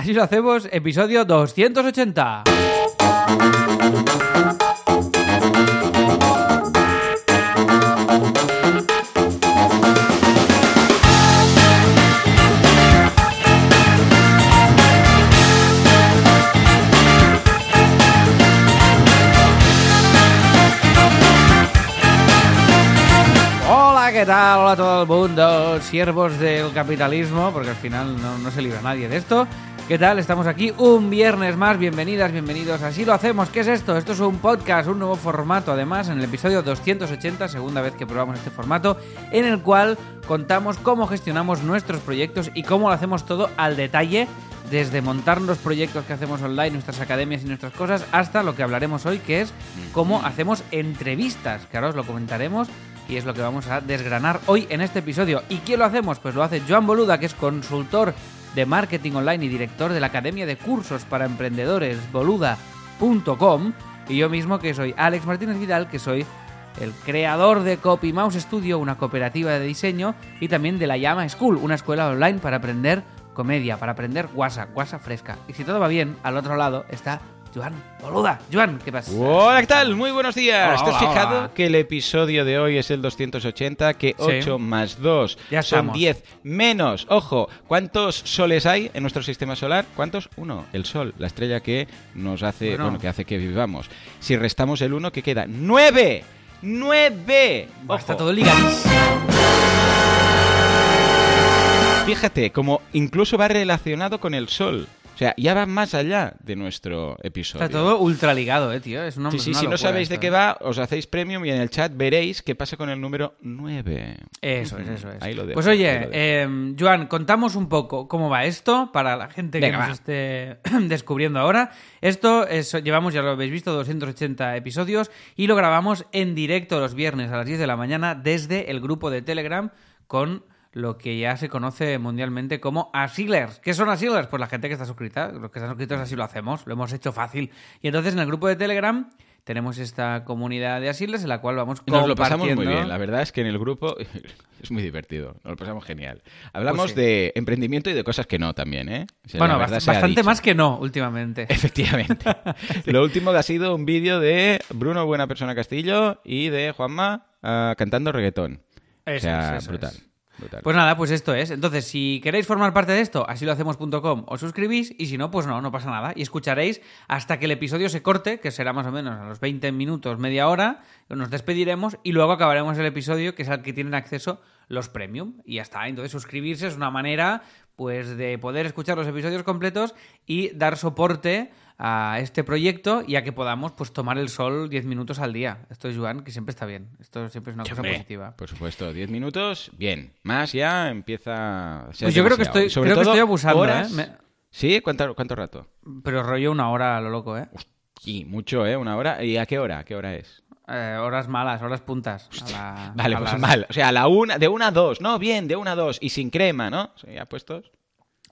Así lo hacemos, episodio 280. ¿Qué tal? Hola a todo el mundo, siervos del capitalismo, porque al final no, no se libra nadie de esto. ¿Qué tal? Estamos aquí un viernes más. Bienvenidas, bienvenidos. Así lo hacemos. ¿Qué es esto? Esto es un podcast, un nuevo formato. Además, en el episodio 280, segunda vez que probamos este formato, en el cual contamos cómo gestionamos nuestros proyectos y cómo lo hacemos todo al detalle, desde montar los proyectos que hacemos online, nuestras academias y nuestras cosas, hasta lo que hablaremos hoy, que es cómo hacemos entrevistas, que ahora os lo comentaremos y es lo que vamos a desgranar hoy en este episodio. ¿Y quién lo hacemos? Pues lo hace Joan Boluda, que es consultor de marketing online y director de la Academia de Cursos para Emprendedores boluda.com y yo mismo que soy Alex Martínez Vidal, que soy el creador de Copy Mouse Studio, una cooperativa de diseño y también de la Llama School, una escuela online para aprender comedia, para aprender guasa, guasa fresca. Y si todo va bien, al otro lado está Joan Boluda. Joan, ¿qué pasa? Hola, ¿qué tal? Muy buenos días. Hola, ¿Te has hola, fijado hola. que el episodio de hoy es el 280? Que 8 más 2 Ya son estamos. 10 menos. Ojo, ¿cuántos soles hay en nuestro sistema solar? ¿Cuántos? Uno, el sol, la estrella que nos hace, Bueno. bueno, que hace que vivamos. Si restamos el 1, ¿qué queda? ¡Nueve! ¡Nueve! Buah, Está Ojo. todo ligadísimo. Fíjate, como incluso va relacionado con el sol. O sea, ya va más allá de nuestro episodio. Está todo ultra ligado, eh, tío. Es una, Sí, sí, una si no sabéis de qué eh. va, os hacéis premium y en el chat veréis qué pasa con el número 9. Eso es, eso es. Ahí lo dejo, pues ahí oye, lo eh, Joan, contamos un poco cómo va esto para la gente que Venga, nos va. esté descubriendo ahora. Esto es, llevamos, ya lo habéis visto, 280 episodios y lo grabamos en directo los viernes a las 10 de la mañana desde el grupo de Telegram con lo que ya se conoce mundialmente como Asilers. ¿Qué son Asilers? Pues la gente que está suscrita. Los que están suscritos así lo hacemos, lo hemos hecho fácil. Y entonces en el grupo de Telegram tenemos esta comunidad de Asilers en la cual vamos Nos lo pasamos muy compartiendo- bien. La verdad es que en el grupo es muy divertido. Nos lo pasamos genial. Hablamos Pues sí. de emprendimiento y de cosas que no también, ¿eh? O sea, Bueno, bast- bastante más que no últimamente. Efectivamente. lo último ha sido un vídeo de Bruno Buena Persona Castillo y de Juanma ah, cantando reggaetón. o Eso sea, es, eso brutal. es. Pues nada, pues esto es. Entonces, si queréis formar parte de esto, así lo hacemos.com, os suscribís y si no, pues no, no pasa nada. Y escucharéis hasta que el episodio se corte, que será más o menos a los 20 minutos, media hora, nos despediremos y luego acabaremos el episodio, que es al que tienen acceso los premium. Y ya está. Entonces, suscribirse es una manera, pues, de poder escuchar los episodios completos y dar soporte a este proyecto y a que podamos pues tomar el sol 10 minutos al día. Esto es Joan, que siempre está bien. Esto siempre es una cosa positiva. Por supuesto, 10 minutos, bien. Más ya empieza a ser Pues yo creo que estoy, sobre creo que estoy abusando, horas- ¿eh? Me- ¿Sí? ¿Cuánto, ¿Cuánto rato? Pero rollo una hora a lo loco, ¿eh? Y mucho, ¿eh? Una hora. ¿Y a qué hora? ¿A qué hora es? Eh, horas malas, horas puntas. A la- Vale, a pues las- mal. O sea, a la una, de una a dos. No, bien, de una a dos. Y sin crema, ¿no? Sí, ya puestos.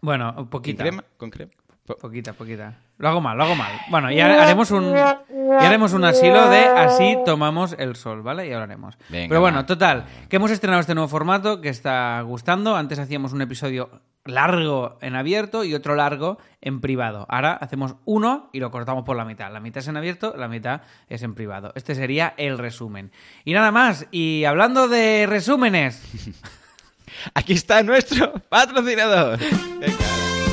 Bueno, ¿Con poquita. crema? ¿Con crema? Po- Poquita, poquita. Lo hago mal, lo hago mal. Bueno, ya haremos un, ya haremos un asilo de así tomamos el sol, ¿vale? Y hablaremos. Venga, Pero bueno, total, que hemos estrenado este nuevo formato que está gustando. Antes hacíamos un episodio largo en abierto y otro largo en privado. Ahora hacemos uno y lo cortamos por la mitad. La mitad es en abierto, la mitad es en privado. Este sería el resumen. Y nada más. Y hablando de resúmenes, Aquí está nuestro patrocinador. Venga.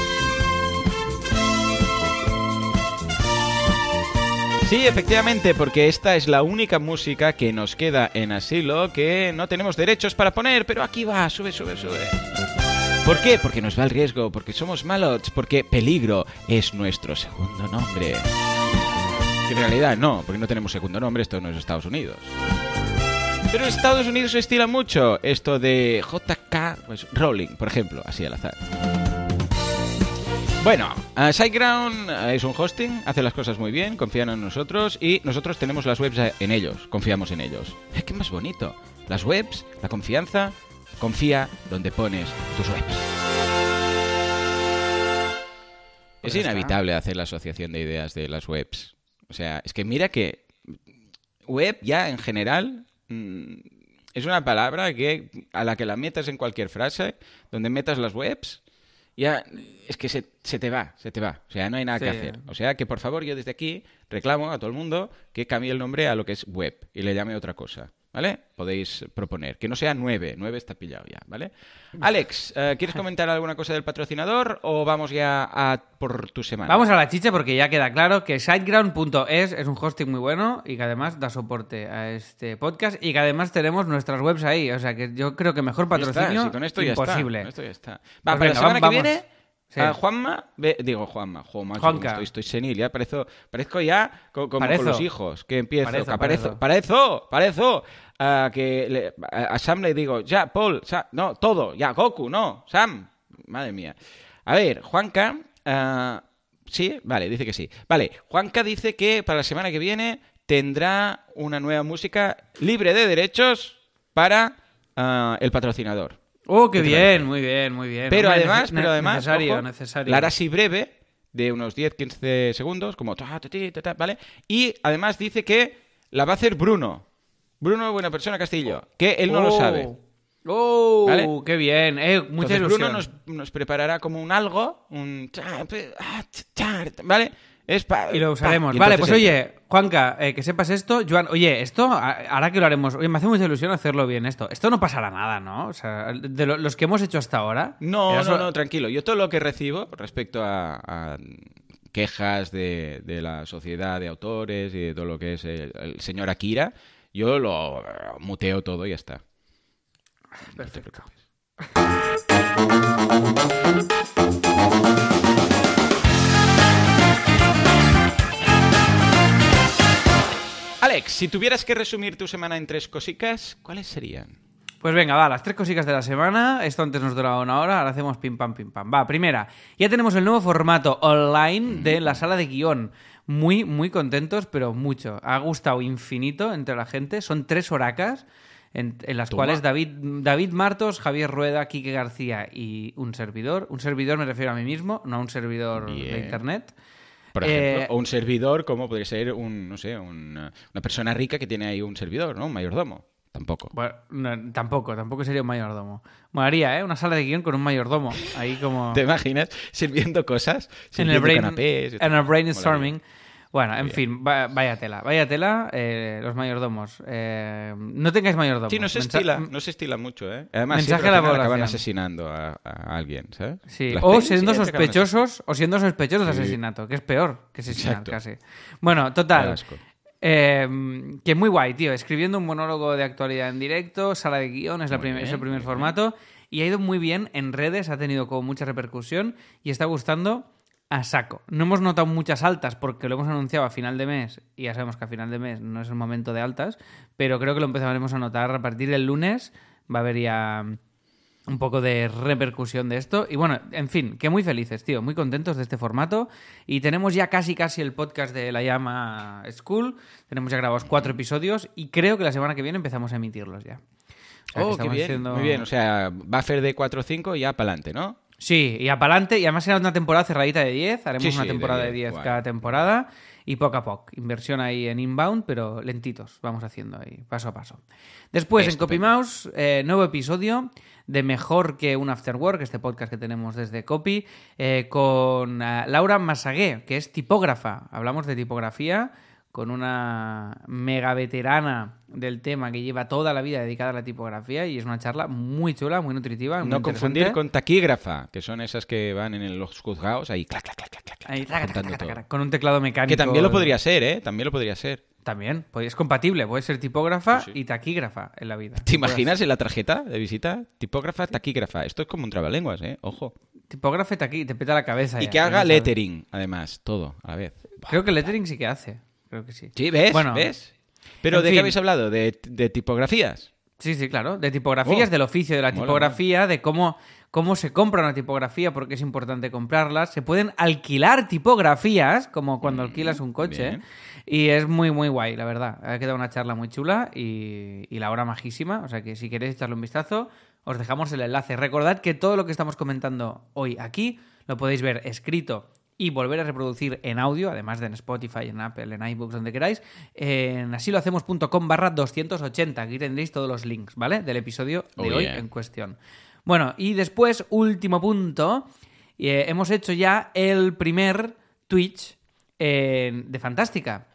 Sí, efectivamente, porque esta es la única música que nos queda en asilo que no tenemos derechos para poner, pero aquí va, sube, sube, sube. ¿Por qué? Porque nos va el riesgo, porque somos malots, porque peligro es nuestro segundo nombre. En realidad no, porque no tenemos segundo nombre, esto no es Estados Unidos. Pero Estados Unidos se estila mucho esto de JK pues, Rowling, por ejemplo, así al azar. Bueno, eh, SiteGround eh, es un hosting, hace las cosas muy bien, confían en nosotros y nosotros tenemos las webs eh, en ellos, confiamos en ellos. Que más bonito. Las webs, la confianza, confía donde pones tus webs. Pues es inevitable hacer la asociación de ideas de las webs. O sea, es que mira que web ya en general mm, es una palabra que a la que la metas en cualquier frase, donde metas las webs, ya es que se, se te va, se te va. O sea, no hay nada que hacer. O sea, que por favor, yo desde aquí reclamo a todo el mundo que cambie el nombre a lo que es web y le llame otra cosa. ¿Vale? Podéis proponer. Que no sea 9. 9 está pillado ya, ¿vale? Alex, eh, ¿quieres comentar alguna cosa del patrocinador o vamos ya a por tu semana? Vamos a la chicha porque ya queda claro que siteground.es es un hosting muy bueno y que además da soporte a este podcast y que además tenemos nuestras webs ahí. O sea que yo creo que mejor Ya está, patrocinio con esto ya imposible. está. con esto ya está. Va, Pues venga, la semana vamos. que viene, Sí. a Juanma, ve- digo Juanma, macho, Juanca. estoy, estoy senil, ya parezco, parezco ya co- como con los hijos, que empiezo, Parezo, que parezo, parezo. ah, que le- a, Sam le digo, ya, Paul, no, todo, ya, Goku, no, Sam, madre mía. A ver, Juanca, ah, sí, vale, dice que sí. Vale, Juanca dice que para la semana que viene tendrá una nueva música libre de derechos para ah, el patrocinador. Oh, qué ¿Qué te bien, muy bien, muy bien. Pero Hombre, además, pero además, necesario, ojo, necesario. la hará así breve, de unos 10-15 segundos, como ta, ta, ¿vale? Y además dice que la va a hacer Bruno. Bruno, buena persona, Castillo. Que él no lo Oh. sabe. Oh, ¿Vale? qué bien. Eh, mucha Entonces ilusión. Bruno nos, nos preparará como un algo, un... ah, ¿Vale? Es pa- Y lo usaremos. y Vale, pues oye, Juanca, eh, que sepas esto. Joan, oye, esto, ahora que lo haremos, oye, me hace mucha ilusión hacerlo bien esto. Esto no pasará nada, ¿no? O sea, de lo- los que hemos hecho hasta ahora. No, no, no, tranquilo. Yo todo lo que recibo respecto a, a quejas de, de la sociedad de autores y de todo lo que es el, el señor Akira, yo lo muteo todo y ya está. Perfecto. Alex, si tuvieras que resumir tu semana en tres cositas, ¿cuáles serían? Pues venga, va, las tres cositas de la semana. Esto antes nos duraba una hora, ahora hacemos pim pam pim pam. Va, primera, ya tenemos el nuevo formato online de la sala de guion. Muy, muy contentos, pero mucho. Ha gustado infinito entre la gente. Son tres horacas en, en las Toma. cuales David, David Martos, Javier Rueda, Quique García y un servidor. Un servidor me refiero a mí mismo, no a un servidor de internet. Por Eh, ejemplo, o un servidor, como podría ser un, no sé, un, eh, una persona rica que tiene ahí un servidor, ¿no? Un mayordomo. Tampoco. Bueno, no, tampoco, tampoco sería un mayordomo. Molaría, ¿eh? Una sala de guion con un mayordomo. Ahí como... ¿Te imaginas sirviendo cosas? en el, Sirviendo brain, canapés en el brainstorming. Molaría. Bueno, en fin, va- vaya tela, vaya tela, eh, los mayordomos. Eh, no tengáis mayordomos. Sí, no se Mensa- estila, no se estila mucho, ¿eh? Además, Mensaje siempre a la final acaban población. asesinando a, a alguien, ¿sabes? Sí, Las o siendo acaban sospechosos, o siendo sospechosos de asesinato, que es peor que asesinar Exacto. casi. Bueno, total. asco. Eh, que muy guay, tío. Escribiendo un monólogo de actualidad en directo, sala de guion, es, la Muy prim- bien, es el primer formato. Y ha ido muy bien en redes, ha tenido como mucha repercusión y está gustando a saco. No hemos notado muchas altas porque lo hemos anunciado a final de mes y ya sabemos que a final de mes no es el momento de altas, pero creo que lo empezaremos a notar a partir del lunes. Va a haber ya un poco de repercusión de esto. Y bueno, en fin, que muy felices, tío, muy contentos de este formato. Y tenemos ya casi casi el podcast de La Llama School. Tenemos ya grabados cuatro episodios y creo que la semana que viene empezamos a emitirlos ya. O sea, que Oh, qué bien, haciendo- muy bien. O sea, buffer de 4 o 5 y ya para adelante, ¿no? Sí, y apalante, y además será una temporada cerradita de 10, haremos Sí, una sí, temporada de 10, 10 guay. cada temporada y poco a poco. Inversión ahí en inbound, pero lentitos, vamos haciendo ahí, paso a paso. Después, en. CopyMouse, eh, nuevo episodio de Mejor que un After Work, este podcast que tenemos desde Copy, eh, con eh, Laura Masagué, que es tipógrafa. Hablamos de tipografía con una mega veterana del tema que lleva toda la vida dedicada a la tipografía y es una charla muy chula, muy nutritiva. muy No confundir con taquígrafa, que son esas que van en los juzgados ahí, clac, clac, clac, clac, Ahí, taca, taca, taca, con un teclado mecánico. Que también lo podría ser, ¿eh? También lo podría ser. También, pues es compatible, puede ser tipógrafa Sí, sí. y taquígrafa en la vida. ¿Te imaginas en la tarjeta de visita? Tipógrafa, taquígrafa. Esto es como un trabalenguas, ¿eh? Ojo. Tipógrafa taquí, te peta la cabeza. Y ya, que haga lettering, además, todo a la vez. Creo que lettering sí que hace. Creo que sí. Sí, ¿ves? Bueno, ¿Ves? ¿Pero de fin. qué habéis hablado? ¿De, de tipografías? Sí, sí, claro. De tipografías, Oh. del oficio de la Mola, tipografía, de cómo, cómo se compra una tipografía, porque es importante comprarlas. Se pueden alquilar tipografías, como cuando alquilas un coche. Mm, bien. Y es muy, muy guay, la verdad. Ha quedado una charla muy chula y, y la hora majísima. O sea que si queréis echarle un vistazo, os dejamos el enlace. Recordad que todo lo que estamos comentando hoy aquí lo podéis ver escrito y volver a reproducir en audio, además de en Spotify, en Apple, en iBooks, donde queráis, en asilohacemos.com barra 280. Aquí tendréis todos los links, ¿vale? Del episodio de Oh, hoy yeah. en cuestión. Bueno, y después, último punto, eh, hemos hecho ya el primer Twitch eh, de Fantástica.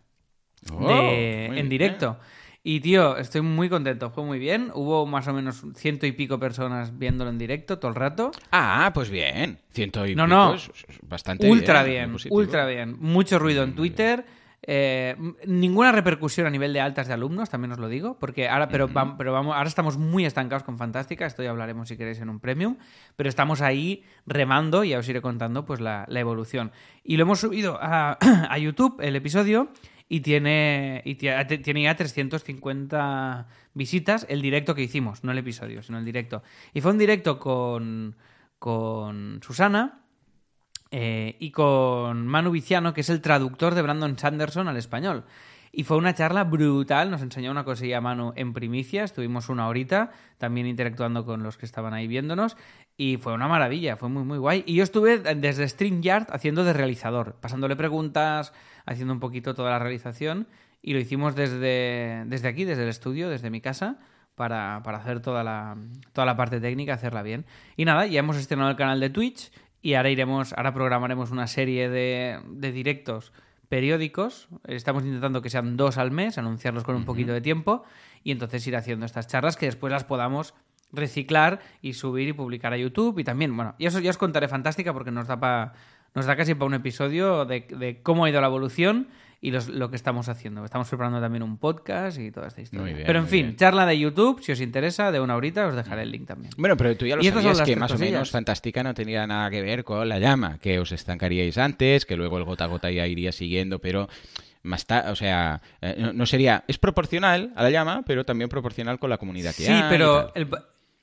Oh, de- en bien. directo. Y tío, estoy muy contento, fue muy bien. Hubo más o menos ciento y pico personas viéndolo en directo todo el rato. Ah, pues bien. Ciento y No, pico no. es- bastante ultra bien, ultra bien. Mucho ruido en Twitter. eh, ninguna repercusión a nivel de altas de alumnos, también os lo digo, porque ahora, pero, pero vamos, ahora estamos muy estancados con Fantástica, esto ya hablaremos si queréis en un premium, pero estamos ahí remando y ya os iré contando pues la, la evolución. Y lo hemos subido a, a YouTube, el episodio, y tiene, y tiene ya 350 visitas el directo que hicimos, no el episodio, sino el directo. Y fue un directo con, con Susana, eh, y con Manu Viciano, que es el traductor de Brandon Sanderson al español. Y fue una charla brutal, nos enseñó una cosilla Manu en primicia, estuvimos una horita también interactuando con los que estaban ahí viéndonos y fue una maravilla, fue muy muy guay. Y yo estuve desde StreamYard haciendo de realizador, pasándole preguntas, haciendo un poquito toda la realización y lo hicimos desde, desde aquí, desde el estudio, desde mi casa. Para, para hacer toda la, toda la parte técnica, hacerla bien. Y nada, ya hemos estrenado el canal de Twitch y ahora iremos, ahora programaremos una serie de, de directos periódicos. Estamos intentando que sean dos al mes, anunciarlos con un poquito de tiempo y entonces ir haciendo estas charlas que después las podamos reciclar y subir y publicar a YouTube y también, bueno, y eso ya os contaré fantástica porque nos da pa- nos da casi para un episodio de, de cómo ha ido la evolución y los- lo que estamos haciendo. Estamos preparando también un podcast y toda esta historia. Bien, Pero en fin, bien. charla de YouTube, si os interesa, de una horita os dejaré el link también. Bueno, pero tú ya lo sabías que más o menos Fantástica no tenía nada que ver con la llama, que os estancaríais antes, que luego el gota a gota ya iría siguiendo, pero más ta- o sea, eh, no, no sería, es proporcional a la llama, pero también proporcional con la comunidad que Sí, hay y pero el-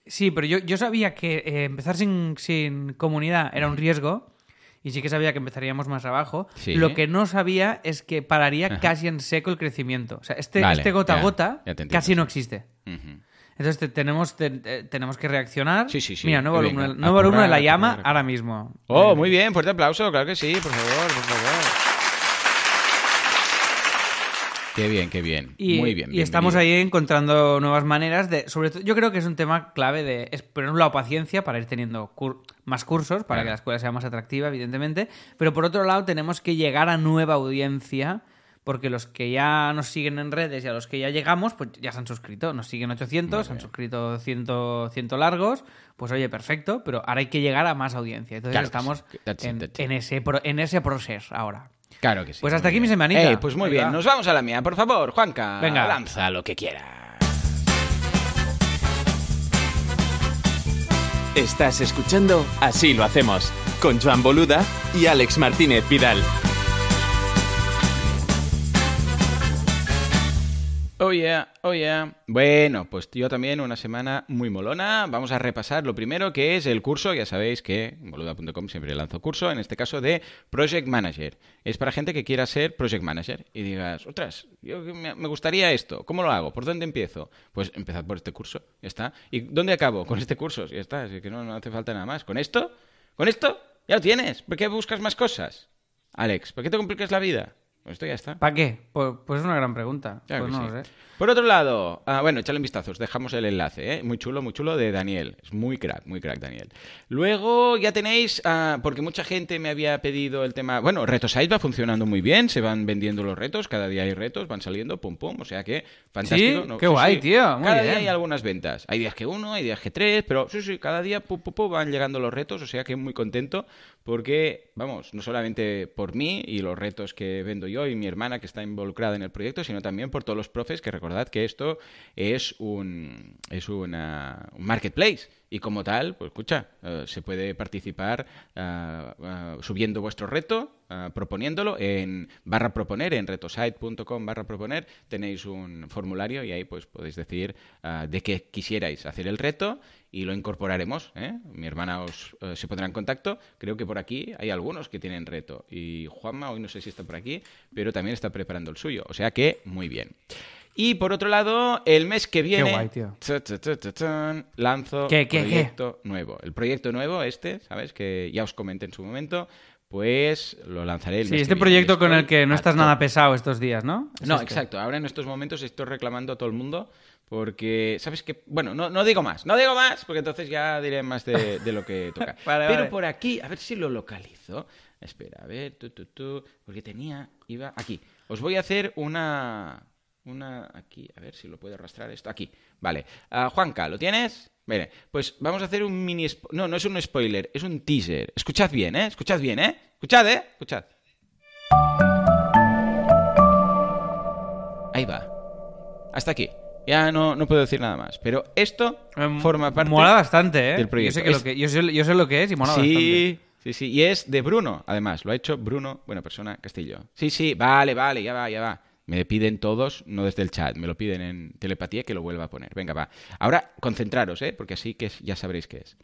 sí, pero yo, yo sabía que eh, empezar sin, sin comunidad era un riesgo y sí que sabía que empezaríamos más abajo. Sí. Lo que no sabía es que pararía Ajá. casi en seco el crecimiento. O sea, este, Vale, este gota a gota ya te entiendo, casi no existe. Entonces te- tenemos, te- te- tenemos que reaccionar. Sí, sí, sí. Mira, nuevo alumno, nuevo alumno de la llama ahora mismo. Oh, Eh, muy bien, fuerte aplauso, claro que sí, por favor, por favor. Qué bien, qué bien. Y, muy bien. y estamos ahí encontrando nuevas maneras de. Sobre todo, yo creo que es un tema clave de. Es, por un lado, paciencia para ir teniendo cur- más cursos, para Claro. que la escuela sea más atractiva, evidentemente. Pero por otro lado, tenemos que llegar a nueva audiencia. Porque los que ya nos siguen en redes y a los que ya llegamos, pues ya se han suscrito. Nos siguen 800, se han suscrito 100, 100 largos. Pues oye, perfecto, pero ahora hay que llegar a más audiencia. Entonces Claro estamos sí. That's it, en, that's it. en ese, pro- en ese proceso ahora. Claro que sí. Pues hasta aquí mi bien. semanita. Ey, pues muy Venga. bien, nos vamos a la mía, por favor, Juanca. Venga. Lanza lo que quieras. Estás escuchando Así lo hacemos, con Joan Boluda y Alex Martínez Vidal. Oh yeah, oh yeah. Bueno, pues yo también una semana muy molona. Vamos a repasar lo primero que es el curso. Ya sabéis que en boluda.com siempre lanzo curso, en este caso de Project Manager. Es para gente que quiera ser Project Manager y digas, otras, yo me gustaría esto. ¿Cómo lo hago? ¿Por dónde empiezo? Pues empezad por este curso, ya está. ¿Y dónde acabo? Con este curso, ya está. Así que no, no hace falta nada más. ¿Con esto? ¿Con esto? Ya lo tienes. ¿Por qué buscas más cosas? Alex, ¿por qué te complicas la vida? Esto ya está. ¿Para qué? Pues, pues es una gran pregunta. Claro pues que no sí. lo sé. Por otro lado, ah, bueno, echadle un vistazo, os dejamos el enlace, ¿eh? muy chulo, muy chulo de Daniel, es muy crack, muy crack Daniel. Luego ya tenéis, ah, porque mucha gente me había pedido el tema, bueno, Retosite va funcionando muy bien, se van vendiendo los retos, cada día hay retos, van saliendo, pum pum, o sea que fantástico. Sí, ¿no? qué guay, tío, muy cada bien. día hay algunas ventas, hay días que uno, hay días que tres, pero sí, sí, cada día pum, pum, pum, van llegando los retos, o sea que muy contento porque, vamos, no solamente por mí y los retos que vendo yo y mi hermana que está involucrada en el proyecto, sino también por todos los profes que recordad que esto es un, es una- un marketplace. Y como tal, pues escucha, eh, se puede participar ah, ah, subiendo vuestro reto, ah, proponiéndolo en barra proponer, en retosite.com barra proponer, tenéis un formulario y ahí pues podéis decir de qué quisierais hacer el reto y lo incorporaremos. ¿eh? Mi hermana os eh, se pondrá en contacto. Creo que por aquí hay algunos que tienen reto. Y Juanma, hoy no sé si está por aquí, pero también está preparando el suyo. O sea que muy bien. Y por otro lado, el mes que viene guay, tío. cha, cha, cha, cha, chan, lanzo ¿Qué, qué, qué? proyecto nuevo. El proyecto nuevo, este, ¿sabes? Que ya os comenté en su momento, pues lo lanzaré el Sí, mes este que viene. proyecto con el que no estás nada pesado estos días, ¿no? Es No, este. exacto. Ahora en estos momentos estoy reclamando a todo el mundo Porque, ¿sabes qué? Bueno, no, no digo más, no digo más, porque entonces ya diré más de, de lo que toca. Vale, Pero vale. por aquí, a ver si lo localizo. Espera, a ver, tu, tu, tu, porque tenía, iba aquí. Os voy a hacer una, una, aquí, a ver si lo puedo arrastrar esto, aquí, vale. Ah, Juanca, ¿lo tienes? Vale, pues vamos a hacer un mini, no, no es un spoiler, es un teaser. Escuchad bien, ¿eh? Escuchad bien, ¿eh? Escuchad, ¿eh? Escuchad. Ahí va. Hasta aquí. Ya no, no puedo decir nada más. Pero esto Em, forma parte Mola bastante, ¿eh? del proyecto. Yo sé, que lo Es- que, yo, sé, yo sé lo que es y mola bastante. Sí, sí, sí. Y es de Bruno, además. Lo ha hecho Bruno, buena persona, Castillo. Sí, sí, vale, vale, ya va, ya va. Me piden todos, no desde el chat, me lo piden en telepatía que lo vuelva a poner. Venga, va. Ahora, concentraros, ¿eh? Porque así que ya sabréis qué es.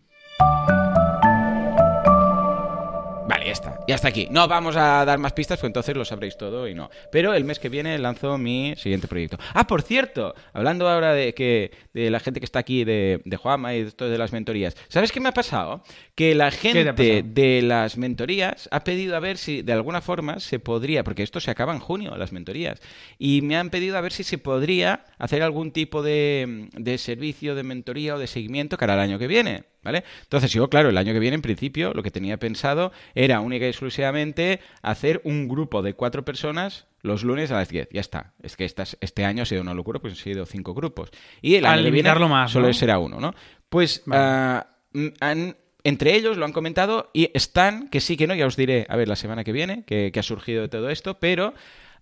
Vale, ya está. Ya está aquí. No vamos a dar más pistas, pues entonces lo sabréis todo y no. Pero el mes que viene lanzo mi siguiente proyecto. Ah, por cierto, hablando ahora de que de la gente que está aquí, de, de Juanma y de esto de las mentorías. ¿Sabes qué me ha pasado? Que la gente de las mentorías ha pedido a ver si de alguna forma se podría, porque esto se acaba en junio, las mentorías, y me han pedido a ver si se podría hacer algún tipo de, de servicio de mentoría o de seguimiento cara al año que viene. ¿Vale? Entonces, yo, claro, el año que viene, en principio, lo que tenía pensado era única y exclusivamente hacer un grupo de cuatro personas los lunes a las 10. Ya está. Es que estas- este año ha sido una locura, pues han sido cinco grupos. Y el Al año que viene limitarlo más, solo ¿no? será uno, ¿no? Pues Vale. ah, han- entre ellos lo han comentado y están, que sí que no, ya os diré, a ver, la semana que viene, que, que ha surgido de todo esto, pero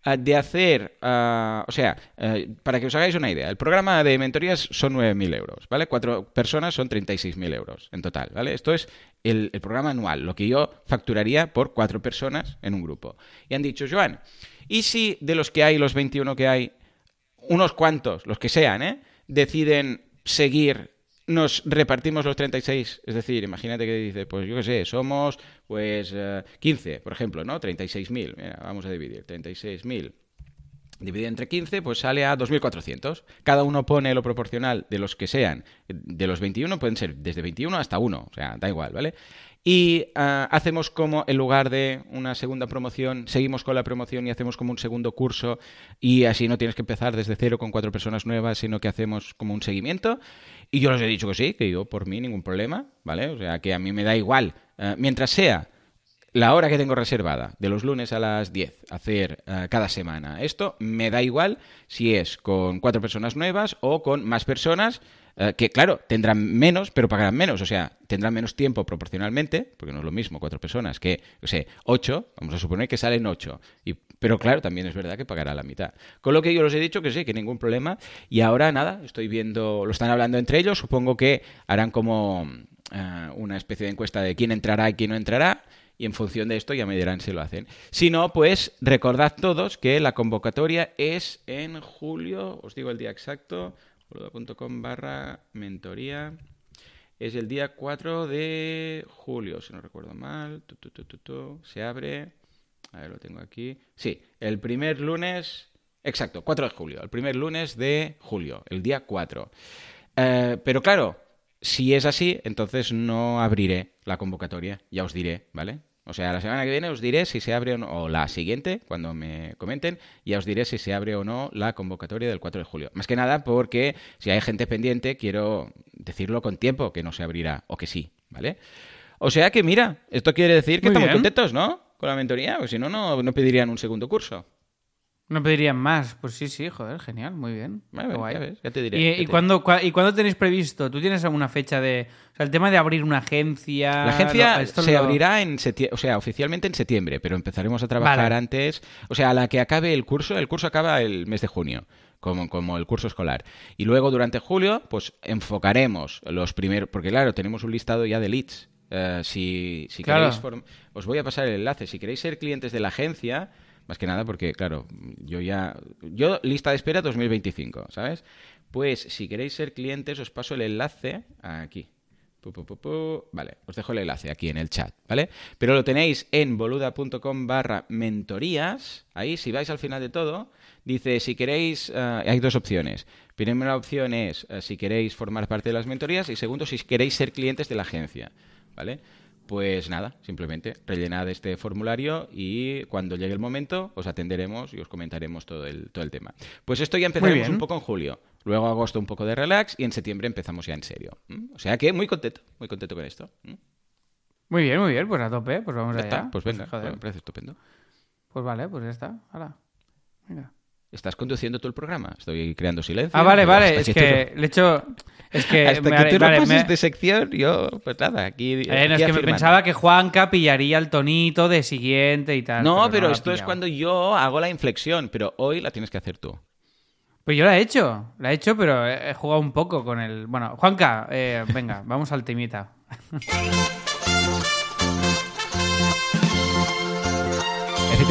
de hacer, ah, o sea, eh, para que os hagáis una idea, el programa de mentorías son 9.000 euros, ¿vale? Cuatro personas son 36.000 euros en total, ¿vale? Esto es el, el programa anual, lo que yo facturaría por cuatro personas en un grupo. Y han dicho, Joan, ¿y si de los que hay, los 21 que hay, unos cuantos, los que sean, ¿eh? deciden seguir, nos repartimos los 36. Es decir, imagínate que dice, pues yo qué sé, somos pues eh, 15, por ejemplo, ¿no? 36.000. Mira, vamos a dividir. 36.000 dividido entre 15, pues sale a 2.400. Cada uno pone lo proporcional de los que sean. De los 21 pueden ser desde 21 hasta 1, o sea, da igual, ¿vale? Y ah, hacemos como, en lugar de una segunda promoción, seguimos con la promoción y hacemos como un segundo curso y así no tienes que empezar desde cero con cuatro personas nuevas, sino que hacemos como un seguimiento. Y yo les he dicho que sí, que yo por mí ningún problema, ¿vale? O sea, que a mí me da igual. Ah, mientras sea la hora que tengo reservada, de los lunes a las 10, hacer eh, cada semana esto, me da igual si es con cuatro personas nuevas o con más personas eh, que, claro, tendrán menos, pero pagarán menos. O sea, tendrán menos tiempo proporcionalmente, porque no es lo mismo cuatro personas que, o sea, ocho, vamos a suponer que salen ocho. Y, pero claro, también es verdad que pagará la mitad. Con lo que yo les he dicho que sí, que ningún problema. Y ahora nada, estoy viendo, lo están hablando entre ellos, supongo que harán como eh, una especie de encuesta de quién entrará y quién no entrará y en función de esto ya me dirán si lo hacen. Si no, pues recordad todos que la convocatoria es en julio, os digo el día exacto, boluda.com barra mentoría. Es el día 4 de julio, si no recuerdo mal. Tu, tu, tu. Se abre. A ver, lo tengo aquí. Sí, el primer lunes. Exacto, 4 de julio. El primer lunes de julio, el día 4. Eh, pero claro, si es así, entonces no abriré la convocatoria. Ya os diré, ¿vale? O sea, la semana que viene os diré si se abre o no, o la siguiente, cuando me comenten, ya os diré si se abre o no la convocatoria del 4 de julio. Más que nada porque si hay gente pendiente, quiero decirlo con tiempo, que no se abrirá, o que sí, ¿vale? O sea que mira, esto quiere decir que Muy estamos bien. contentos, ¿no? Con la mentoría, o si no, no, no pedirían un segundo curso. No pedirían más. Pues sí, sí, joder, genial, muy bien. Qué guay. ya ves, ya te diré. ¿Y, ya y te- cuándo, cua- ¿Y cuándo tenéis previsto? ¿Tú tienes alguna fecha de... O sea, el tema de abrir una agencia... La agencia lo- se lo- abrirá en septiembre, o sea, oficialmente en septiembre, pero empezaremos a trabajar Vale. antes, o sea, a la que acabe el curso, el curso acaba el mes de junio, como, como el curso escolar. Y luego durante julio, pues enfocaremos los primeros, porque claro, tenemos un listado ya de leads. Eh, si si Claro. queréis, os voy a pasar el enlace. Si queréis ser clientes de la agencia, más que nada porque, claro, yo ya, yo lista de espera 2025, ¿sabes? Pues si queréis ser clientes, os paso el enlace aquí. Pu, pu, pu. Vale, os dejo el enlace aquí en el chat, ¿vale? Pero lo tenéis en boluda.com barra mentorías. Ahí, si vais al final de todo, dice si queréis, eh, hay dos opciones. Primera opción es eh, si queréis formar parte de las mentorías y segundo, si queréis ser clientes de la agencia, ¿vale? Pues nada, simplemente rellenad este formulario y cuando llegue el momento os atenderemos y os comentaremos todo el, todo el tema. Pues esto ya empezaremos un poco en julio. Luego agosto un poco de relax y en septiembre empezamos ya en serio. O sea que muy contento, muy contento con esto. Muy bien, muy bien, pues a tope, pues vamos Ya allá. está, pues venga, me parece estupendo. Pues vale, pues ya está. Hala. Venga. ¿Estás conduciendo tú el programa? Estoy creando silencio. Ah, vale, vale, es tú que le he hecho... Es que... Hasta me- que tú vale, no pases me- de sección, yo, pues nada, aquí. Eh, no, es que me pensaba que Juanca pillaría el tonito de siguiente y tal. No, pero, esto es cuando yo hago la inflexión, pero hoy la tienes que hacer tú. Pues yo la he hecho, la he hecho, pero he he jugado un poco con el... Bueno, Juanca, eh, venga, vamos al temita.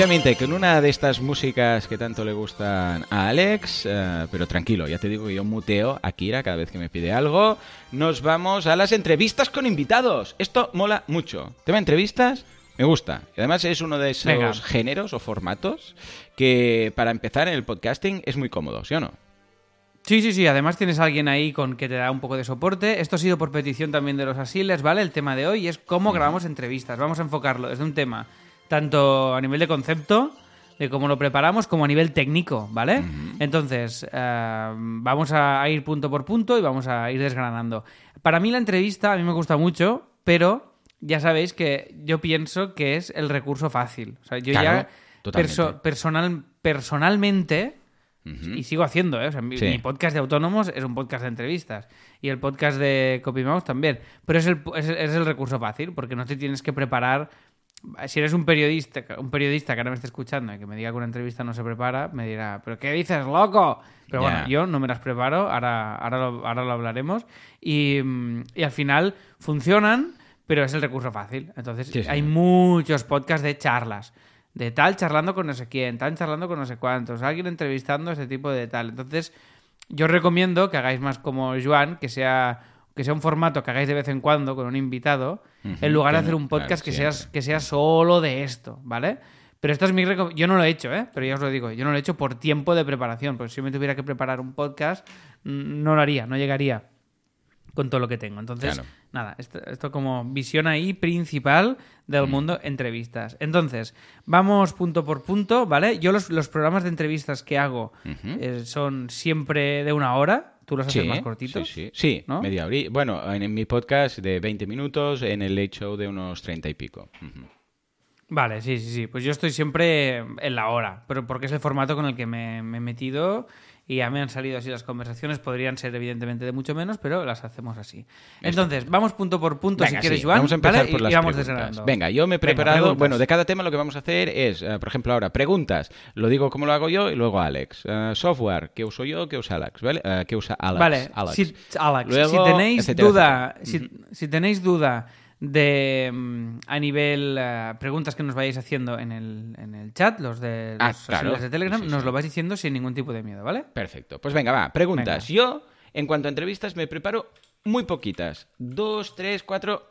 Efectivamente, con una de estas músicas que tanto le gustan a Alex, eh, pero tranquilo, ya te digo que yo muteo a Kira cada vez que me pide algo, nos vamos a las entrevistas con invitados. Esto mola mucho. Tema entrevistas, me gusta. Y además es uno de esos Venga. géneros o formatos que para empezar en el podcasting es muy cómodo, ¿sí o no? Sí, sí, sí. Además tienes a alguien ahí con que te da un poco de soporte. Esto ha sido por petición también de los asiles, ¿vale? El tema de hoy es cómo grabamos entrevistas. Vamos a enfocarlo desde un tema tanto a nivel de concepto, de cómo lo preparamos, como a nivel técnico, ¿vale? Entonces, eh, vamos a ir punto por punto y vamos a ir desgranando. Para mí la entrevista a mí me gusta mucho, pero ya sabéis que yo pienso que es el recurso fácil. O sea, yo Claro, ya perso- personal, personalmente y sigo haciendo, ¿eh? O sea, mi, Sí. mi podcast de autónomos es un podcast de entrevistas. Y el podcast de CopyMouse también. Pero es el, es, es el recurso fácil, porque no te tienes que preparar. Si eres un periodista, un periodista que ahora me está escuchando y que me diga que una entrevista no se prepara, me dirá, ¿pero qué dices, loco? Pero bueno, yo no me las preparo, ahora, ahora, lo, ahora lo hablaremos. Y, mm, y al final funcionan, pero es el recurso fácil. Entonces Sí, sí. hay muchos podcasts de charlas. De tal charlando con no sé quién, tal charlando con no sé cuántos, alguien entrevistando a ese tipo de tal. Entonces, yo recomiendo que hagáis más como Joan, que sea, que sea un formato que hagáis de vez en cuando con un invitado, en lugar de hacer un podcast claro, que, sea, siempre. que sea solo de esto, ¿vale? Pero esto es mi Yo no lo he hecho, ¿eh? Pero ya os lo digo, yo no lo he hecho por tiempo de preparación. Porque si me tuviera que preparar un podcast, no lo haría, no llegaría con todo lo que tengo. Entonces, Claro. nada, esto, esto como visión ahí principal del Mm. mundo entrevistas. Entonces, vamos punto por punto, ¿vale? Yo los, los programas de entrevistas que hago eh, son siempre de una hora. Tú los haces más cortitos. Sí, sí, sí ¿no? media hora. Bueno, en, en mi podcast de 20 minutos, en el Late Show de unos 30 y pico. Vale, sí, sí, sí. Pues yo estoy siempre en la hora, pero porque es el formato con el que me, me he metido y ya me han salido así las conversaciones. Podrían ser evidentemente de mucho menos, pero las hacemos así. Entonces, vamos punto por punto Venga, si quieres, sí, Joan. Vamos a empezar ¿vale? por Y- las y vamos preguntas. Venga, yo me he preparado. bueno, de cada tema lo que vamos a hacer es, eh, por ejemplo, ahora preguntas. Lo digo como lo hago yo y luego Alex. Eh, software, ¿qué uso yo? ¿Qué usa Alex? ¿Vale? ¿Qué usa Alex? Vale, Alex. Si, Alex, Luego, si tenéis etcétera, duda, etcétera. si, si tenéis duda de mm, a nivel eh, preguntas que nos vayáis haciendo en el, en el chat, los de los Ah, claro. asiles de Telegram, Sí, nos sí. lo vais diciendo sin ningún tipo de miedo, ¿vale? Perfecto. Pues venga, va. Preguntas. Venga. Yo, en cuanto a entrevistas, me preparo muy poquitas. Dos, tres, cuatro,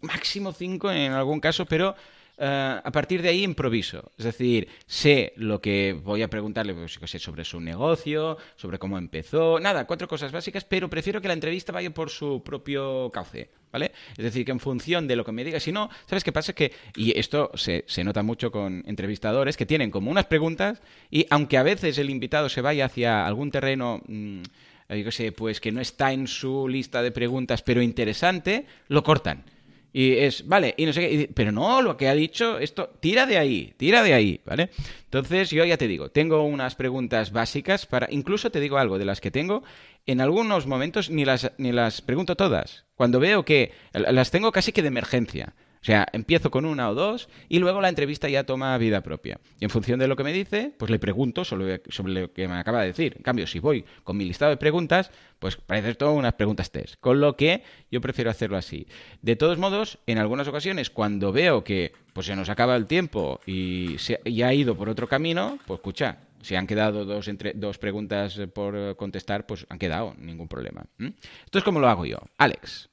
máximo cinco en algún caso, pero eh, a partir de ahí improviso. Es decir, sé lo que voy a preguntarle, pues, sé, sobre su negocio, sobre cómo empezó, nada, cuatro cosas básicas, pero prefiero que la entrevista vaya por su propio cauce, ¿vale? Es decir, que en función de lo que me diga, si no, ¿sabes qué pasa? Que, y esto se, se nota mucho con entrevistadores, que tienen como unas preguntas y aunque a veces el invitado se vaya hacia algún terreno... mm, yo sé, pues que no está en su lista de preguntas, pero interesante, lo cortan. Y es, vale, y no sé qué, y- pero no, lo que ha dicho, esto, tira de ahí, tira de ahí, ¿vale? Entonces, yo ya te digo, tengo unas preguntas básicas para, incluso te digo algo de las que tengo, en algunos momentos ni las, ni las pregunto todas. Cuando veo que las tengo casi que de emergencia. O sea, empiezo con una o dos y luego la entrevista ya toma vida propia. Y en función de lo que me dice, pues le pregunto sobre, lo que me acaba de decir. En cambio, si voy con mi listado de preguntas, pues parece todo unas preguntas test. Con lo que yo prefiero hacerlo así. De todos modos, en algunas ocasiones, cuando veo que pues se nos acaba el tiempo y se, ha ido por otro camino, pues escucha, si han quedado dos, entre, dos preguntas por contestar, pues han quedado, ningún problema. ¿Mm? Esto es como lo hago yo. Alex.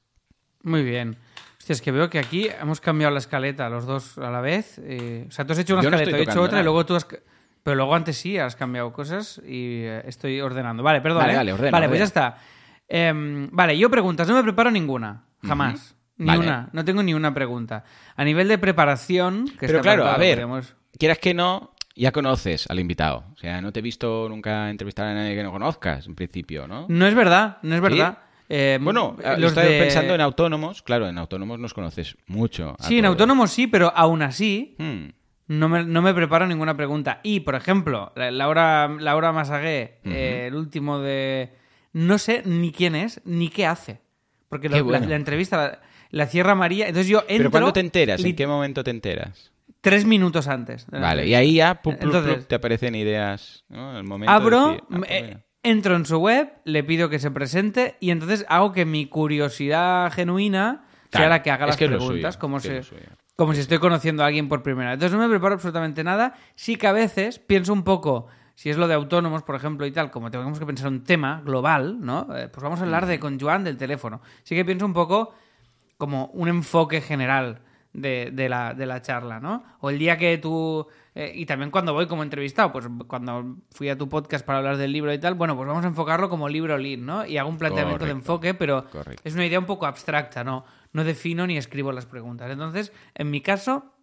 Muy bien. Hostia, es que veo que aquí hemos cambiado la escaleta los dos a la vez. eh, o sea, tú has hecho una Yo no escaleta, yo he hecho otra y luego tú has... Pero luego antes sí has cambiado cosas y eh, estoy ordenando. Vale, perdón. Vale, ¿eh? vale, ordena, Vale, pues ya está. Em, vale, yo preguntas, no me preparo ninguna. Jamás. Ni Vale. una. No tengo ni una pregunta. A nivel de preparación... Que Pero claro, a ver, quieras que no, ya conoces al invitado. O sea, no te he visto nunca entrevistar a nadie que no conozcas, en principio, ¿no? No es verdad, no es verdad. Eh, Bueno, los lo estaba de- pensando en autónomos. Claro, en autónomos nos conoces mucho. Sí, en autónomos sí, pero aún así Hmm, no me, no me preparo ninguna pregunta. Y, por ejemplo, la- Laura, Laura Masagué, eh, el último de... No sé ni quién es, ni qué hace. Porque lo- la, bueno. la entrevista la, la cierra María. Entonces yo entro... Pero ¿cuándo te enteras? ¿En li- qué momento te enteras? Tres minutos antes. Vale, y ahí ya Entonces- te aparecen ideas. ¿no? El momento de Abro, decir, ah, pues eh. Entro en su web, le pido que se presente y entonces hago que mi curiosidad genuina sea la que haga las que preguntas, suyo, como, suyo. como si estoy conociendo a alguien por primera vez. Entonces no me preparo absolutamente nada. Sí que a veces pienso un poco, si es lo de autónomos, por ejemplo, y tal, como tenemos que pensar un tema global, ¿no? Eh, pues vamos a hablar de con Joan del teléfono. Sí que pienso un poco como un enfoque general de, de la, de la charla, ¿no? O el día que tú... eh, y también cuando voy como entrevistado, pues cuando fui a tu podcast para hablar del libro y tal, bueno, pues vamos a enfocarlo como libro lean, ¿no? Y hago un planteamiento de enfoque, pero Correcto. es una idea un poco abstracta, ¿no? No defino ni escribo las preguntas. Entonces, en mi caso,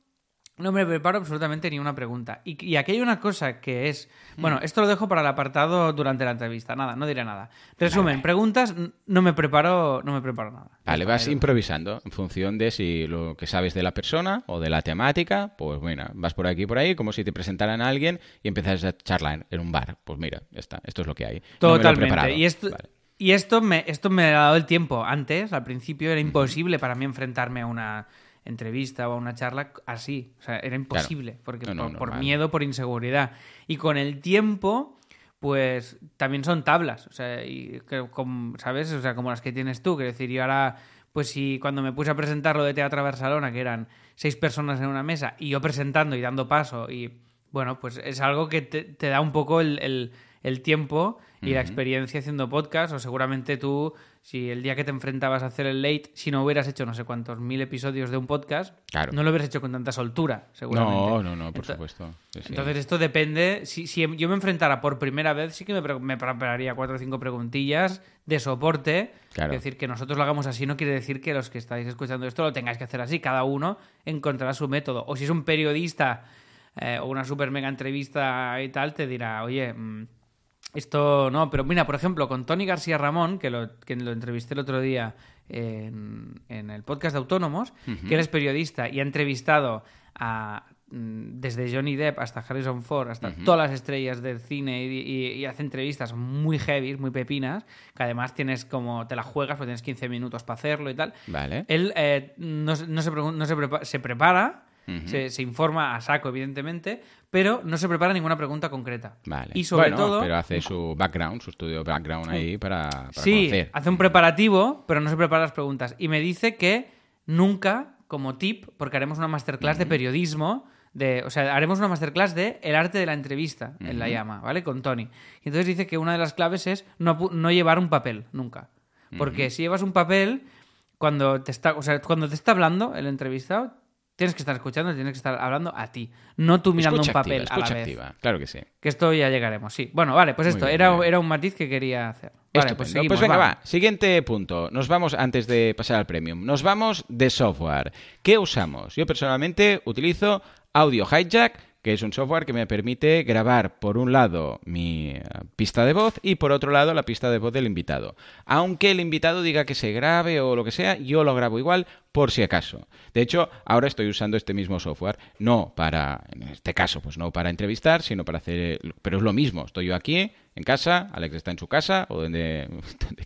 no me preparo absolutamente ni una pregunta. Y, y aquí hay una cosa que es... Bueno, Mm. esto lo dejo para el apartado durante la entrevista. Nada, no diré nada. Resumen, preguntas, no me preparo, no me preparo nada. Vale, vas improvisando en función de si lo que sabes de la persona o de la temática, pues bueno, vas por aquí por ahí, como si te presentaran a alguien y empiezas a charlar en un bar. Pues mira, ya está, esto es lo que hay. Totalmente. y esto, Vale. y esto me, esto me ha dado el tiempo. Antes, al principio, era imposible para mí enfrentarme a una entrevista o a una charla así. O sea, era imposible. Porque No, no, por, miedo, por inseguridad. Y con el tiempo, pues también son tablas. O sea, y que, como, ¿sabes? O sea, como las que tienes tú. Quiero decir, yo ahora, pues si cuando me puse a presentar lo de Teatro Barcelona, que eran seis personas en una mesa, y yo presentando y dando paso, y bueno, pues es algo que te, te da un poco el, el- el tiempo y la experiencia haciendo podcast, o seguramente tú, si el día que te enfrentabas a hacer el late, si no hubieras hecho no sé cuántos mil episodios de un podcast, Claro. no lo hubieras hecho con tanta soltura, seguramente. No, no, no, por supuesto. Sí, sí. Entonces esto depende, si, si yo me enfrentara por primera vez, sí que me, pre- me prepararía cuatro o cinco preguntillas de soporte. Claro. Es decir, que nosotros lo hagamos así no quiere decir que los que estáis escuchando esto lo tengáis que hacer así. Cada uno encontrará su método. O si es un periodista eh, o una super mega entrevista y tal, te dirá, oye, mm, esto no. Pero mira, por ejemplo, con Tony García Ramón, que lo, que lo entrevisté el otro día en, en el podcast de Autónomos, que él es periodista y ha entrevistado a mm, desde Johnny Depp hasta Harrison Ford, hasta todas las estrellas del cine y, y- y hace entrevistas muy heavy, muy pepinas, que además tienes como, te la juegas, porque tienes 15 minutos para hacerlo y tal. Vale. Él eh, no, se- no se, pregun- no se, prepa- se prepara, Se, se informa a saco, evidentemente, pero no se prepara ninguna pregunta concreta. Vale. Y sobre Bueno, todo... Pero hace su background, su estudio background ahí para, para Sí, conocer. hace un preparativo, pero no se prepara las preguntas. Y me dice que nunca, como tip, porque haremos una masterclass de periodismo, de, o sea, haremos una masterclass de el arte de la entrevista, en la llama, ¿vale? Con Tony. Y entonces dice que una de las claves es no, no llevar un papel, nunca. Porque si llevas un papel, cuando te está, o sea, cuando te está hablando el entrevistado, tienes que estar escuchando, tienes que estar hablando a ti, no tú mirando Escucha un papel activa, a la vez. activa. Claro que sí. Que esto ya llegaremos, sí. Bueno, vale, pues esto, bien, era, bien. era un matiz que quería hacer. Vale, pues seguimos. venga, va. va. Siguiente punto. Nos vamos, antes de pasar al premium, nos vamos de software. ¿Qué usamos? Yo personalmente utilizo Audio Hijack, que es un software que me permite grabar, por un lado, mi eh, pista de voz y por otro lado, la pista de voz del invitado. Aunque el invitado diga que se grabe o lo que sea, yo lo grabo igual por si acaso. De hecho, ahora estoy usando este mismo software, no para, en este caso, pues no para entrevistar, sino para hacer, pero es lo mismo. Estoy yo aquí en casa, Alex está en su casa o donde,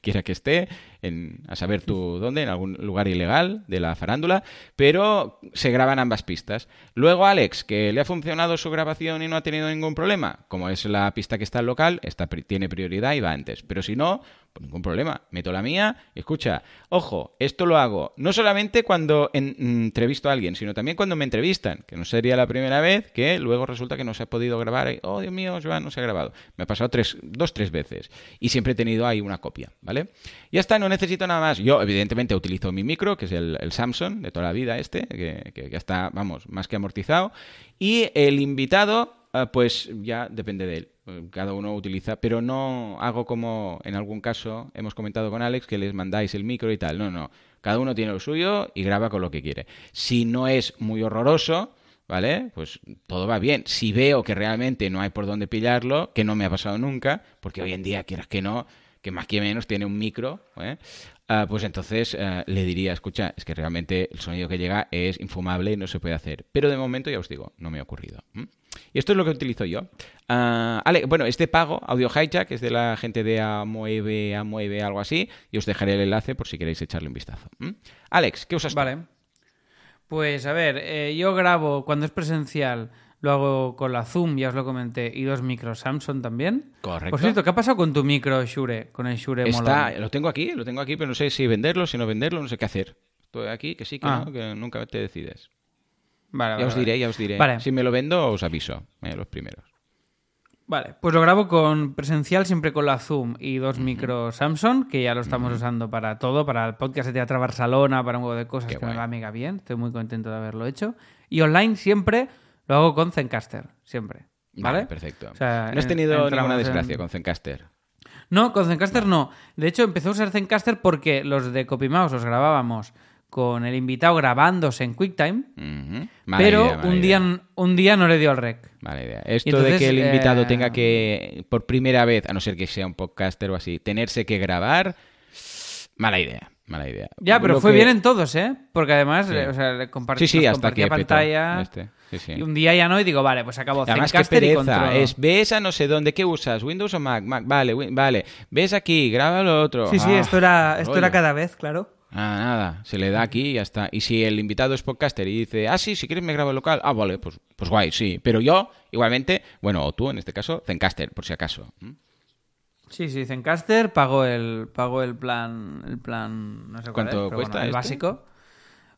quiera que esté, en, a saber tú dónde, en algún lugar ilegal de la farándula, pero se graban ambas pistas. Luego Alex, que le ha funcionado su grabación y no ha tenido ningún problema, como es la pista que está en local, esta tiene prioridad y va antes. Pero si no, pues ningún problema, meto la mía escucha, ojo, esto lo hago no solamente cuando mm, entrevisto a alguien, sino también cuando me entrevistan, que no sería la primera vez que luego resulta que no se ha podido grabar, y, oh Dios mío, Joan, no se ha grabado. Me ha pasado tres, dos, tres veces y siempre he tenido ahí una copia, ¿vale? Ya está, no necesito nada más. Yo, evidentemente, utilizo mi micro, que es el, el Samsung de toda la vida este, que, que ya está, vamos, más que amortizado. Y el invitado, pues ya depende de él. Cada uno utiliza, pero no hago como en algún caso hemos comentado con Alex que les mandáis el micro y tal. No, no. Cada uno tiene lo suyo y graba con lo que quiere. Si no es muy horroroso, ¿vale? Pues todo va bien. Si veo que realmente no hay por dónde pillarlo, que no me ha pasado nunca, porque hoy en día, quieras que no, que más que menos tiene un micro, ¿eh? Ah, pues entonces eh, le diría, escucha, es que realmente el sonido que llega es infumable y no se puede hacer. Pero de momento, ya os digo, no me ha ocurrido. Y esto es lo que utilizo yo. Ah, Ale, bueno, es de pago, Audio Hijack, es de la gente de Amueve, Amueve, algo así, y os dejaré el enlace por si queréis echarle un vistazo. Alex, ¿qué usas? Vale. Pues a ver, eh, yo grabo cuando es presencial, lo hago con la Zoom, ya os lo comenté, y dos micros Samsung también. Correcto. Por cierto, ¿qué ha pasado con tu micro Shure? Con el Shure Está, lo tengo aquí, lo tengo aquí, pero no sé si venderlo, si no venderlo, no sé qué hacer. Estoy aquí, que sí, que Ah. no, que nunca te decides. Vale, Ya vale, os vale. diré, ya os diré. Vale. Si me lo vendo, os aviso, eh, los primeros. Vale, pues lo grabo con presencial siempre con la Zoom y dos micros Samsung, que ya lo estamos usando para todo, para el podcast de Teatro Barcelona, para un huevo de cosas Qué que me va mega bien. Estoy muy contento de haberlo hecho. Y online siempre lo hago con Zencaster, siempre. ¿Vale? perfecto. O sea, no has en- tenido entramos ninguna en- desgracia con Zencaster. No, con Zencaster no. De hecho, empecé a usar Zencaster porque los de CopyMouse los grabábamos con el invitado grabándose en QuickTime, pero idea, un, idea. día, un día no le dio al rec. Mala idea. Esto entonces, de que el invitado eh, tenga que, por primera vez, a no ser que sea un podcaster o así, tenerse que grabar, mala idea. Mala idea. Ya, pero Lo fue que- bien en todos, ¿eh? Porque además, Sí. eh, o sea, le Sí, sí, hasta que compartía pantalla. este. Sí, sí. Y un día ya no, y digo, vale, pues acabo Además, que Zencaster y pereza. control. Es, ves a no sé dónde, ¿qué usas? ¿Windows o Mac? Mac, vale, vale. Ves aquí, graba lo otro. Sí, sí, Ah, esto era, esto era cada vez, claro. Ah, nada, se le da aquí y ya está. Y si el invitado es podcaster y dice, ah, sí, si quieres me grabo el local, ah, vale, pues, pues guay, sí. Pero yo, igualmente, bueno, o tú en este caso, Zencaster, por si acaso. Sí, sí, Zencaster pagó el, pagó el plan, el plan, no sé cuál ¿Cuánto es, cuesta bueno, el este? básico.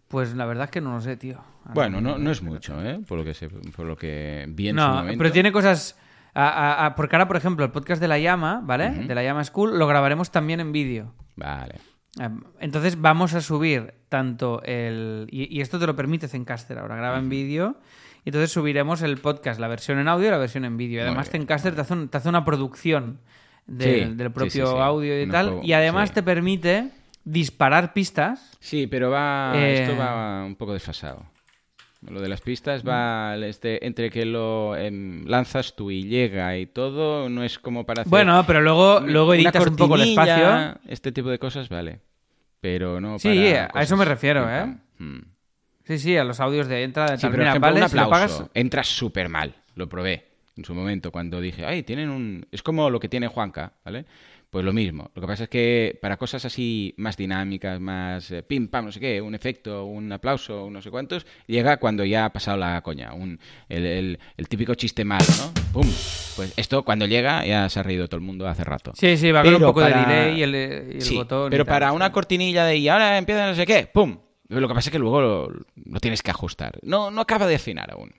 Pues la verdad es que no lo sé, tío. Bueno, no, no es mucho, ¿eh? Por lo que, se, por lo que vi en su No, momento. pero tiene cosas... a- a- a- porque ahora, por ejemplo, el podcast de La Llama, ¿vale? De La Llama School, lo grabaremos también en vídeo. Vale. Eh, Entonces vamos a subir tanto el... Y, y esto te lo permite Zencaster ahora, graba en vídeo. Y entonces subiremos el podcast, la versión en audio y la versión en vídeo. Además Zencaster te hace, un- te hace una producción del, Sí, del sí, propio sí, sí. audio y tal. y además te permite disparar pistas. Sí, pero va, Eh, esto va un poco desfasado. Lo de las pistas va este, entre que lo em, lanzas tú y llega y todo, no es como para hacer Bueno, pero luego, luego editas un poco el espacio. Este tipo de cosas, vale. Pero no Sí, para a eso me refiero, ¿eh? pam. Mm. Sí, sí, a los audios de entrada Sí, pero ejemplo, vale, un si aplauso pagas- entra súper mal. Lo probé en su momento cuando dije, ay, tienen un... Es como lo que tiene Juanca, ¿vale? Pues lo mismo. Lo que pasa es que para cosas así más dinámicas, más eh, pim, pam, no sé qué, un efecto, un aplauso, un no sé cuántos, llega cuando ya ha pasado la coña. Un, el, el- el típico chiste malo, ¿no? ¡Pum! Pues esto cuando llega ya se ha reído todo el mundo hace rato. Sí, sí, va a haber un Pero poco de para- delay y el, y el Sí, botón. y pero tal, para sí. una cortinilla de y ahora empieza no sé qué, ¡pum! Lo que pasa es que luego lo, lo tienes que ajustar. No, no acaba de afinar aún.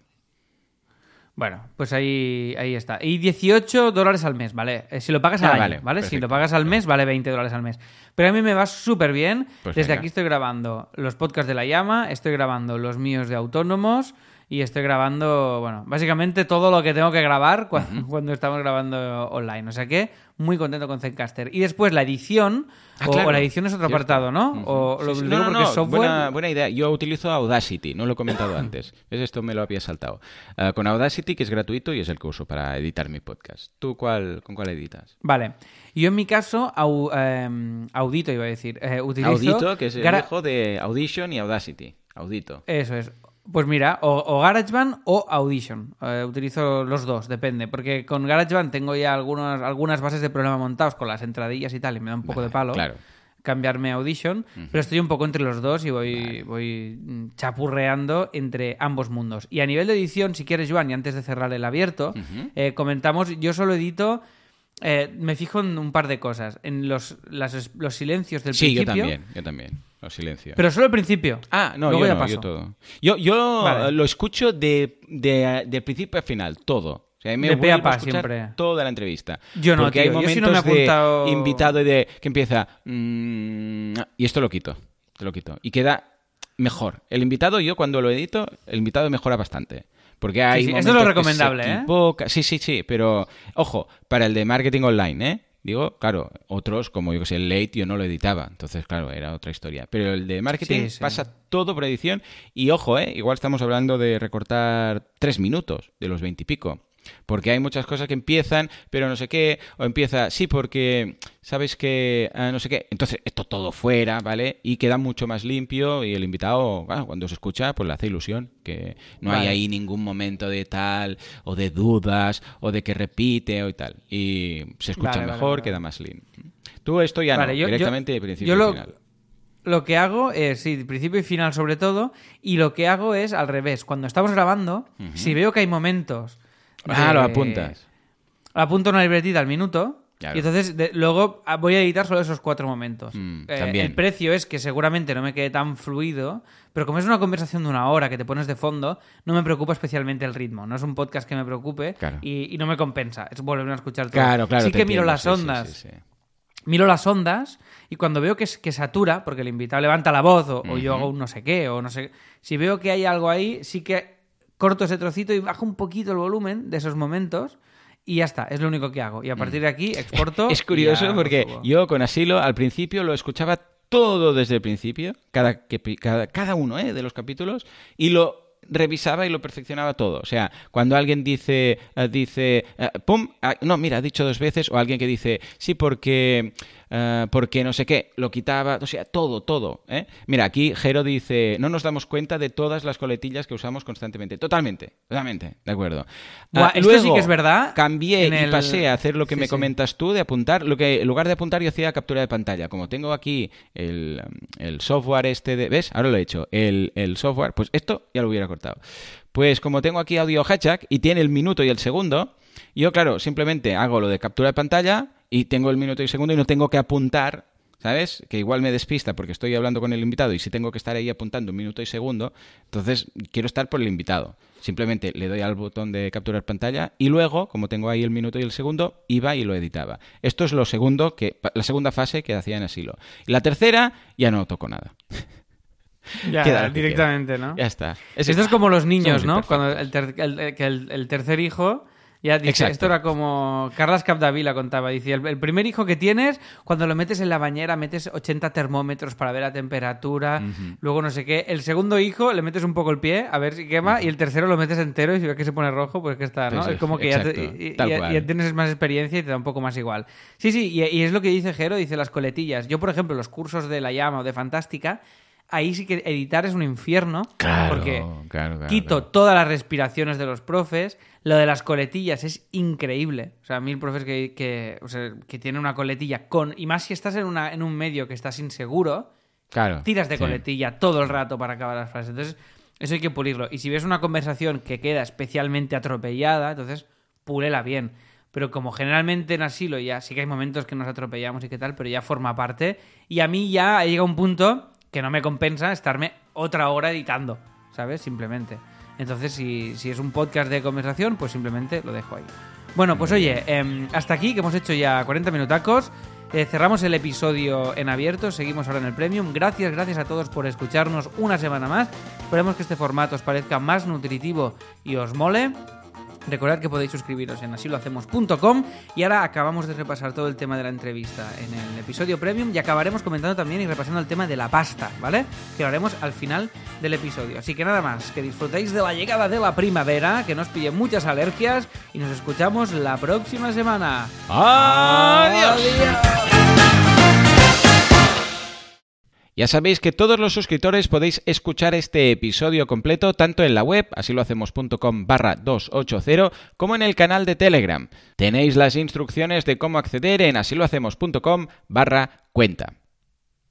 Bueno, pues ahí, ahí está. Y 18 dólares al mes, ¿vale? Eh, Si lo pagas al Ah, año, vale, ¿vale? Si lo pagas al mes, vale 20 dólares al mes. Pero a mí me va súper bien. Pues Desde venga. aquí estoy grabando los podcasts de La Llama, estoy grabando los míos de autónomos y estoy grabando, bueno, básicamente todo lo que tengo que grabar cua- cuando, estamos grabando online. O sea que muy contento con Zencaster. Y después la edición, Ah, o, claro. o la edición es otro apartado, ¿no? O Sí, lo sí. digo No, no, porque no, software... Buena, buena idea. Yo utilizo Audacity, no lo he comentado antes. ¿Ves? Esto me lo había saltado. Ah, con Audacity, que es gratuito y es el que uso para editar mi podcast. ¿Tú cuál, con cuál editas? Vale. Yo en mi caso, au- em, audito iba a decir. eh, utilizo Audito, que es el hijo de Audition y Audacity. Audito. Eso es. Pues mira, o, o GarageBand o Audition. Eh, utilizo los dos, depende. Porque con GarageBand tengo ya algunos, algunas bases de programa montados con las entradillas y tal, y me da un poco de palo claro. cambiarme a Audition. Pero estoy un poco entre los dos y voy, voy mm, chapurreando entre ambos mundos. Y a nivel de edición, si quieres, Joan, y antes de cerrar el abierto, eh, comentamos, yo solo edito. eh, me fijo en un par de cosas. En los, las- los silencios del Sí, yo principio. también. Yo también. Los silencio. Pero solo el principio. Ah, no, Luego yo ya no, paso. yo todo. Yo, yo Vale. lo escucho de, de, de principio a final, todo. O sea, me De pe a pa, siempre. toda la entrevista. Yo no, Porque tío. hay Yo sí no momentos me he apuntado- de invitado y de que empieza mm, y esto lo quito, te lo quito y queda mejor. El invitado yo cuando lo edito, el invitado mejora bastante. Porque hay sí, esto es momentos lo recomendable, ¿eh? Sí, sí, sí, pero ojo, para el de marketing online, ¿eh? Digo, claro, otros, como yo que sé, el late yo no lo editaba, entonces, claro, era otra historia. Pero el de marketing Sí, sí. pasa todo por edición y ojo, ¿eh? igual estamos hablando de recortar tres minutos de los veintipico. Porque hay muchas cosas que empiezan, pero no sé qué, o empieza, sí, porque sabes que ah, no sé qué. Entonces, esto todo fuera, ¿vale? Y queda mucho más limpio y el invitado, bueno, cuando se escucha, pues le hace ilusión. Que no hay ahí ningún momento de tal, o de dudas, o de que repite, o y tal. Y se escucha Vale, mejor, vale, queda más lean. Tú esto ya no, yo- directamente principio yo lo- y final. Lo que hago es, sí, principio y final sobre todo, y lo que hago es al revés. Cuando estamos grabando, si veo que hay momentos... Ah, lo apuntas. Apunto una libretita al minuto. Claro. Y entonces de- luego ah, voy a editar solo esos cuatro momentos. Mm, Eh, el precio es que seguramente no me quede tan fluido, pero como es una conversación de una hora que te pones de fondo, no me preocupa especialmente el ritmo. No es un podcast que me preocupe Claro. y, y no me compensa. Es volver a escuchar todo. Claro, claro. Sí que miro las ondas sí, sí. miro las ondas y cuando veo que, es- que satura, porque el invitado levanta la voz o, o yo hago un no sé qué, o no sé, si veo que hay algo ahí, sí que corto ese trocito y bajo un poquito el volumen de esos momentos y ya está, es lo único que hago. Y a partir de aquí exporto. Mm. Es curioso porque yo con Asilo al principio lo escuchaba todo desde el principio, cada, cada, cada uno ¿eh? de los capítulos, y lo revisaba y lo perfeccionaba todo. O sea, cuando alguien dice, eh, dice, eh, pum, ah, no, mira, ha dicho dos veces, o alguien que dice, sí, porque, eh, porque no sé qué, lo quitaba, o sea, todo, todo. ¿eh? Mira, aquí Jero dice, no nos damos cuenta de todas las coletillas que usamos constantemente. Totalmente, totalmente, de acuerdo. Buah, Ah, esto sí luego que es verdad Cambié y el- pasé a hacer lo que Sí, me sí. comentas tú de apuntar. Lo que en lugar de apuntar yo hacía captura de pantalla. Como tengo aquí el, el software este de... ¿Ves? Ahora lo he hecho. El, el software, pues esto ya lo hubiera cortado. Pues como tengo aquí audio hatchback y tiene el minuto y el segundo, yo claro, simplemente hago lo de captura de pantalla y tengo el minuto y el segundo y no tengo que apuntar. ¿Sabes? Que igual me despista porque estoy hablando con el invitado y si tengo que estar ahí apuntando un minuto y segundo, entonces quiero estar por el invitado. Simplemente le doy al botón de capturar pantalla y luego, como tengo ahí el minuto y el segundo, iba y lo editaba. Esto es lo segundo que la segunda fase que hacía en asilo. Y la tercera ya no toco nada. Ya, directamente, ¿no? Ya está. Esto es como los niños, ¿no? Cuando el, ter- el- el- el tercer hijo ya dice, Exacto. esto era como Carlas Capdavila contaba, dice, el, el primer hijo que tienes, cuando lo metes en la bañera metes 80 termómetros para ver la temperatura, luego no sé qué, el segundo hijo le metes un poco el pie a ver si quema y el tercero lo metes entero y si ves que se pone rojo, pues que está, ¿no? Pues es es- como que ya, te- y- ya tienes más experiencia y te da un poco más igual. Sí, sí, y, y es lo que dice Jero, dice las coletillas. Yo, por ejemplo, los cursos de La Llama o de Fantástica, ahí sí que editar es un infierno. Claro, porque claro, claro, quito todas las respiraciones de los profes. Lo de las coletillas es increíble. O sea, mil profes que, que, o sea, que tienen una coletilla con. Y más si estás en, una, en un medio que estás inseguro, Claro. tiras de sí. coletilla todo el rato para acabar las frases. Entonces, eso hay que pulirlo. Y si ves una conversación que queda especialmente atropellada, entonces púlela bien. Pero como generalmente en asilo ya sí que hay momentos que nos atropellamos y qué tal, pero ya forma parte. Y a mí ya llega un punto que no me compensa estarme otra hora editando, ¿sabes? Simplemente. Entonces, si, si es un podcast de conversación, pues simplemente lo dejo ahí. Bueno, pues oye, em, hasta aquí que hemos hecho ya 40 minutacos. Eh, cerramos el episodio en abierto, seguimos ahora en el Premium. Gracias, gracias a todos por escucharnos una semana más. Esperemos que este formato os parezca más nutritivo y os mole. Recordad que podéis suscribiros en asilohacemos.com y ahora acabamos de repasar todo el tema de la entrevista en el episodio premium y acabaremos comentando también y repasando el tema de la pasta, ¿vale? Que lo haremos al final del episodio. Así que nada más, que disfrutéis de la llegada de la primavera, que no os pille muchas alergias y nos escuchamos la próxima semana. ¡Adiós! ¡Adiós! Ya sabéis que todos los suscriptores podéis escuchar este episodio completo tanto en la web, así lo hacemos.com barra 280, como en el canal de Telegram. Tenéis las instrucciones de cómo acceder en asilohacemos.com barra cuenta.